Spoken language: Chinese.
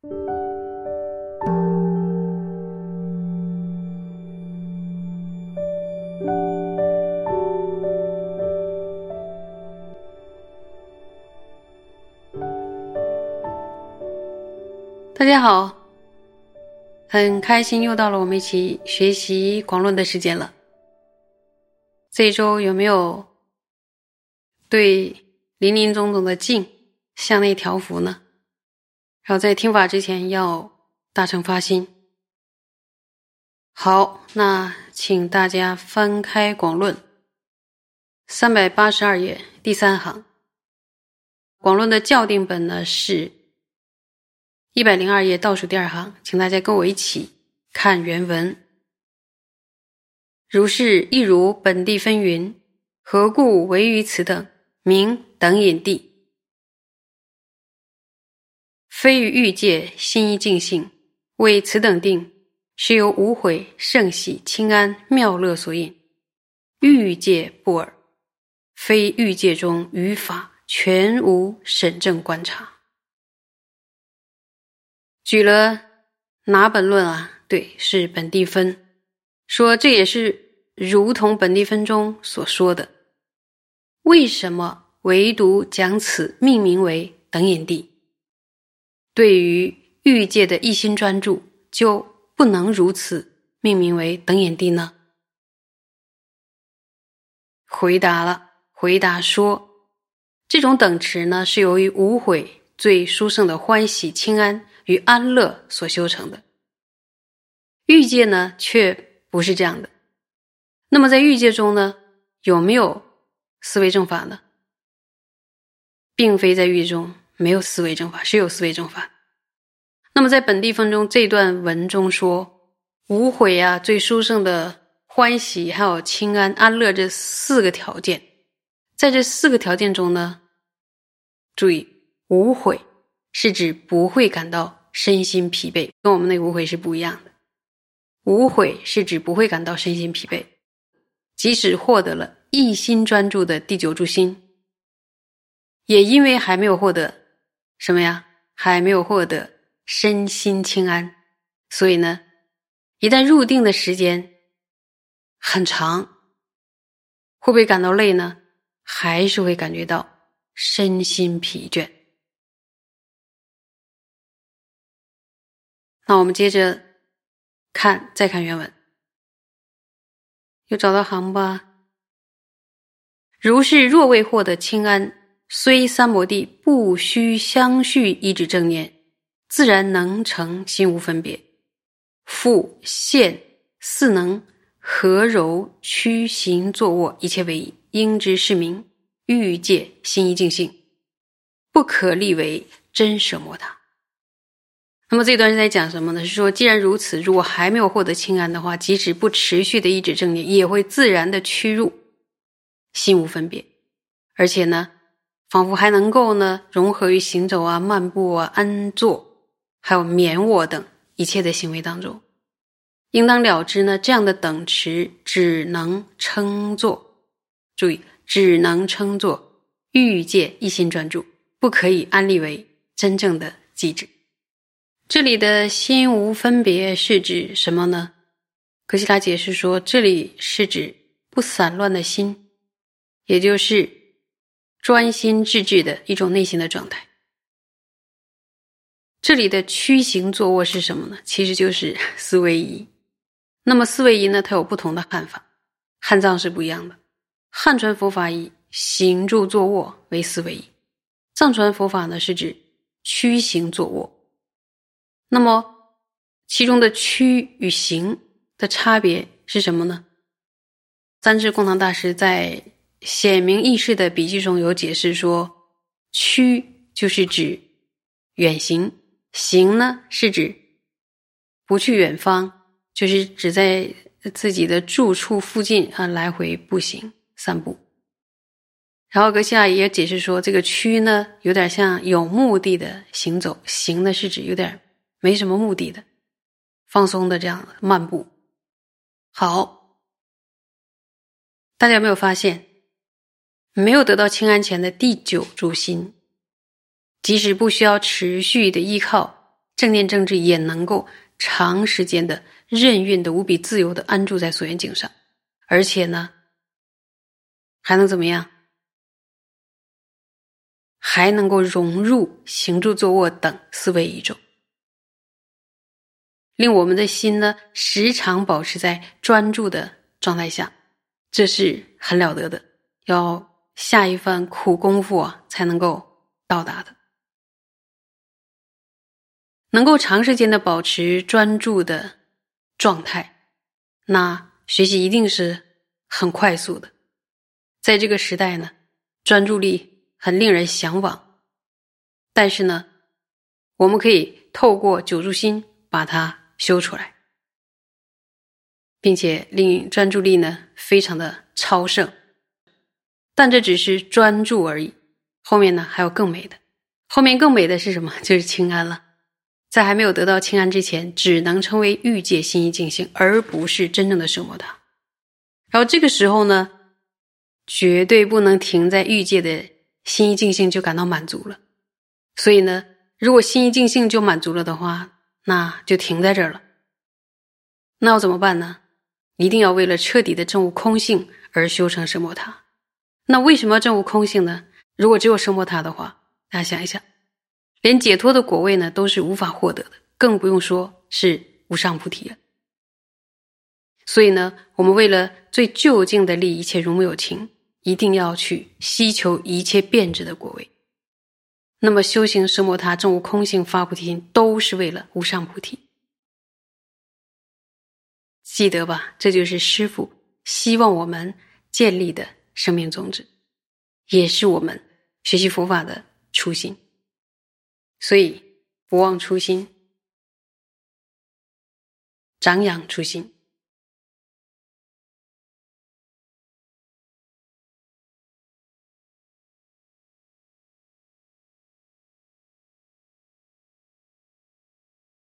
大家好，很开心又到了我们一起学习广论的时间了。这一周有没有对林林总总的境向内调伏呢？然后在听法之前要大乘发心。好，那请大家翻开广论三百八十二页第三行。广论的校定本呢是。一百零二页倒数第二行，请大家跟我一起看原文。如是，亦如本地分云：何故为于此等名等引地？非于欲界心一净性，为此等定，是由无悔胜喜清安妙乐所引。欲界不尔，非欲界中语法全无审正观察。举了哪本论啊？对，是本地分。说这也是如同本地分中所说的。为什么唯独将此命名为等引地？对于欲界的一心专注，就不能如此命名为等眼地呢？回答了，回答说，这种等持呢，是由于无悔最殊胜的欢喜清安。与安乐所修成的欲界呢，却不是这样的。那么在欲界中呢，有没有思维正法呢？并非在欲中没有思维正法，是有思维正法。那么在本地分中这段文中说，无悔啊，最殊胜的欢喜，还有清安、安乐这四个条件，在这四个条件中呢，注意无悔是指不会感到。身心疲惫，跟我们那个无悔是不一样的。无悔是指不会感到身心疲惫，即使获得了一心专注的第九住心，也因为还没有获得什么呀？还没有获得身心清安，所以呢，一旦入定的时间很长，会不会感到累呢？还是会感觉到身心疲倦。那我们接着看，再看原文，又找到行吧。如是若未获得清安，虽三摩地不须相续一指正念，自然能成心无分别。复现四能和柔屈行坐卧一切为一，应知是名欲界心一净性，不可立为真舍摩他。那么这段是在讲什么呢？是说，既然如此，如果还没有获得清安的话，即使不持续的一指正念，也会自然的趋入心无分别，而且呢，仿佛还能够呢融合于行走啊、漫步啊、安坐，还有眠卧等一切的行为当中。应当了知呢，这样的等持只能称作，注意，只能称作欲界一心专注，不可以安立为真正的机制。这里的心无分别是指什么呢？格西拉解释说，这里是指不散乱的心，也就是专心致志的一种内心的状态。这里的屈行坐卧是什么呢？其实就是 思维仪。那么思维仪呢，它有不同的汉法，汉藏是不一样的。汉传佛法以行住坐卧为思维仪，藏传佛法呢是指屈行坐卧。那么，其中的屈与行的差别是什么呢？三智共堂大师在显明易事的笔记中有解释说，屈就是指远行，行呢是指不去远方，就是只在自己的住处附近啊来回步行散步。然后格西亚也解释说，这个屈呢有点像有目的的行走，行呢是指有点。没什么目的的，放松的这样漫步。好，大家有没有发现，没有得到清安前的第九住心，即使不需要持续的依靠正念正知也能够长时间的任运的无比自由的安住在所缘境上，而且呢，还能怎么样？还能够融入行住坐卧等思维宇宙，令我们的心呢时常保持在专注的状态下，这是很了得的，要下一番苦功夫才能够到达的。能够长时间的保持专注的状态，那学习一定是很快速的。在这个时代呢，专注力很令人向往，但是呢，我们可以透过九住心把它修出来，并且令专注力呢非常的超胜。但这只是专注而已，后面呢还有更美的。后面更美的是什么？就是清安了。在还没有得到清安之前，只能称为欲界心意静性，而不是真正的圣摩他。然后这个时候呢，绝对不能停在欲界的心意静性就感到满足了。所以呢，如果心意静性就满足了的话，那就停在这儿了。那要怎么办呢？一定要为了彻底的证悟空性而修成圣摩他。那为什么要证悟空性呢？如果只有奢摩他的话，大家想一想。连解脱的果位呢，都是无法获得的，更不用说是无上菩提了。所以呢，我们为了最究竟的利益一切如母有情，一定要去希求一切变质的果位。那么修行奢摩他、证悟空性、发菩提心，都是为了无上菩提。记得吧？这就是师父希望我们建立的生命宗旨，也是我们学习佛法的初心。所以，不忘初心，长养初心。